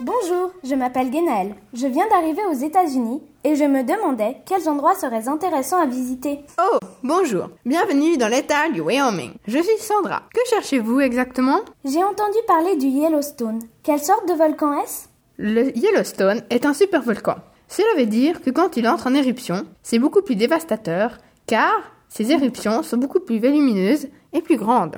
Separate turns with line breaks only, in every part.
Bonjour, je m'appelle Genaël. Je viens d'arriver aux États-Unis et je me demandais quels endroits seraient intéressants à visiter.
Oh, bonjour. Bienvenue dans l'État du Wyoming. Je suis Sandra. Que cherchez-vous exactement?
J'ai entendu parler du Yellowstone. Quelle sorte de volcan est-ce?
Le Yellowstone est un supervolcan. Cela veut dire que quand il entre en éruption, c'est beaucoup plus dévastateur car ses éruptions sont beaucoup plus volumineuses et plus grandes.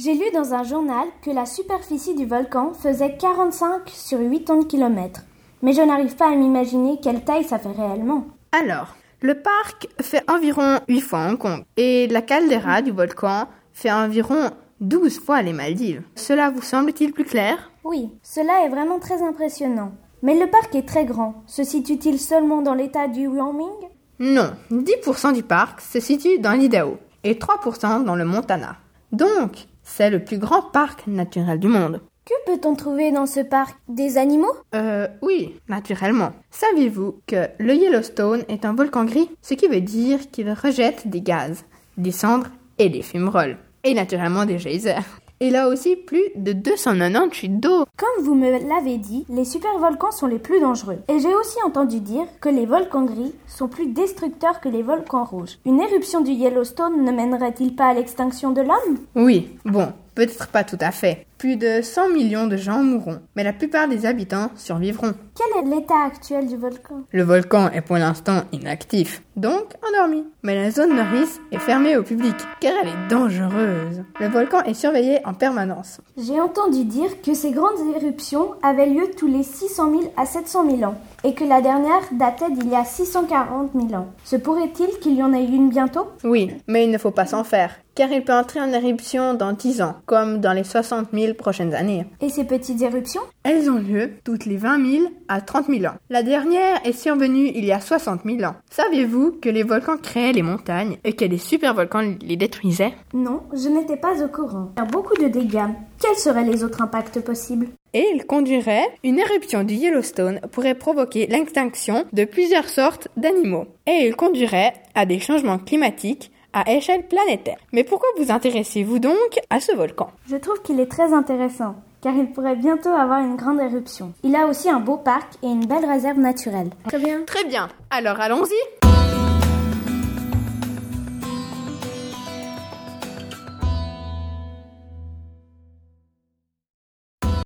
J'ai lu dans un journal que la superficie du volcan faisait 45 sur 80 km. Mais je n'arrive pas à m'imaginer quelle taille ça fait réellement.
Alors, le parc fait environ 8 fois Hong Kong et la caldeira du volcan fait environ 12 fois les Maldives. Cela vous semble-t-il plus clair?
Oui, cela est vraiment très impressionnant. Mais le parc est très grand. Se situe-t-il seulement dans l'état du Wyoming?
Non, 10% du parc se situe dans l'Idaho et 3% dans le Montana. Donc, c'est le plus grand parc naturel du monde.
Que peut-on trouver dans ce parc? Des animaux?
Euh, oui, naturellement. Saviez-vous que le Yellowstone est un volcan gris, ce qui veut dire qu'il rejette des gaz, des cendres et des fumerolles, et naturellement des geysers. Il a aussi plus de 298 d'eau.
Comme vous me l'avez dit, les supervolcans sont les plus dangereux. Et j'ai aussi entendu dire que les volcans gris sont plus destructeurs que les volcans rouges. Une éruption du Yellowstone ne mènerait-il pas à l'extinction de l'homme?
Oui, bon, peut-être pas tout à fait. Plus de 100 millions de gens mourront, mais la plupart des habitants survivront.
Quel est l'état actuel du volcan?
Le volcan est pour l'instant inactif, donc endormi. Mais la zone Norris est fermée au public, car elle est dangereuse. Le volcan est surveillé en permanence.
J'ai entendu dire que ces grandes éruptions avaient lieu tous les 600 000 à 700 000 ans, et que la dernière datait d'il y a 640 000 ans. Se pourrait-il qu'il y en ait une bientôt?
Oui, mais il ne faut pas s'en faire, car il peut entrer en éruption dans 10 ans, comme dans les 60 000 prochaines années.
Et ces petites éruptions?
Elles ont lieu toutes les 20 000 à 30 000 ans. La dernière est survenue il y a 60 000 ans. Saviez-vous que les volcans créaient les montagnes et que les supervolcans les détruisaient?
Non, je n'étais pas au courant. Faire beaucoup de dégâts. Quels seraient les autres impacts possibles?
Et il conduirait, une éruption du Yellowstone pourrait provoquer l'extinction de plusieurs sortes d'animaux. Et il conduirait à des changements climatiques à échelle planétaire. Mais pourquoi vous intéressez-vous donc à ce volcan?
Je trouve qu'il est très intéressant, car il pourrait bientôt avoir une grande éruption. Il a aussi un beau parc et une belle réserve naturelle.
Très bien. Très bien. Alors allons-y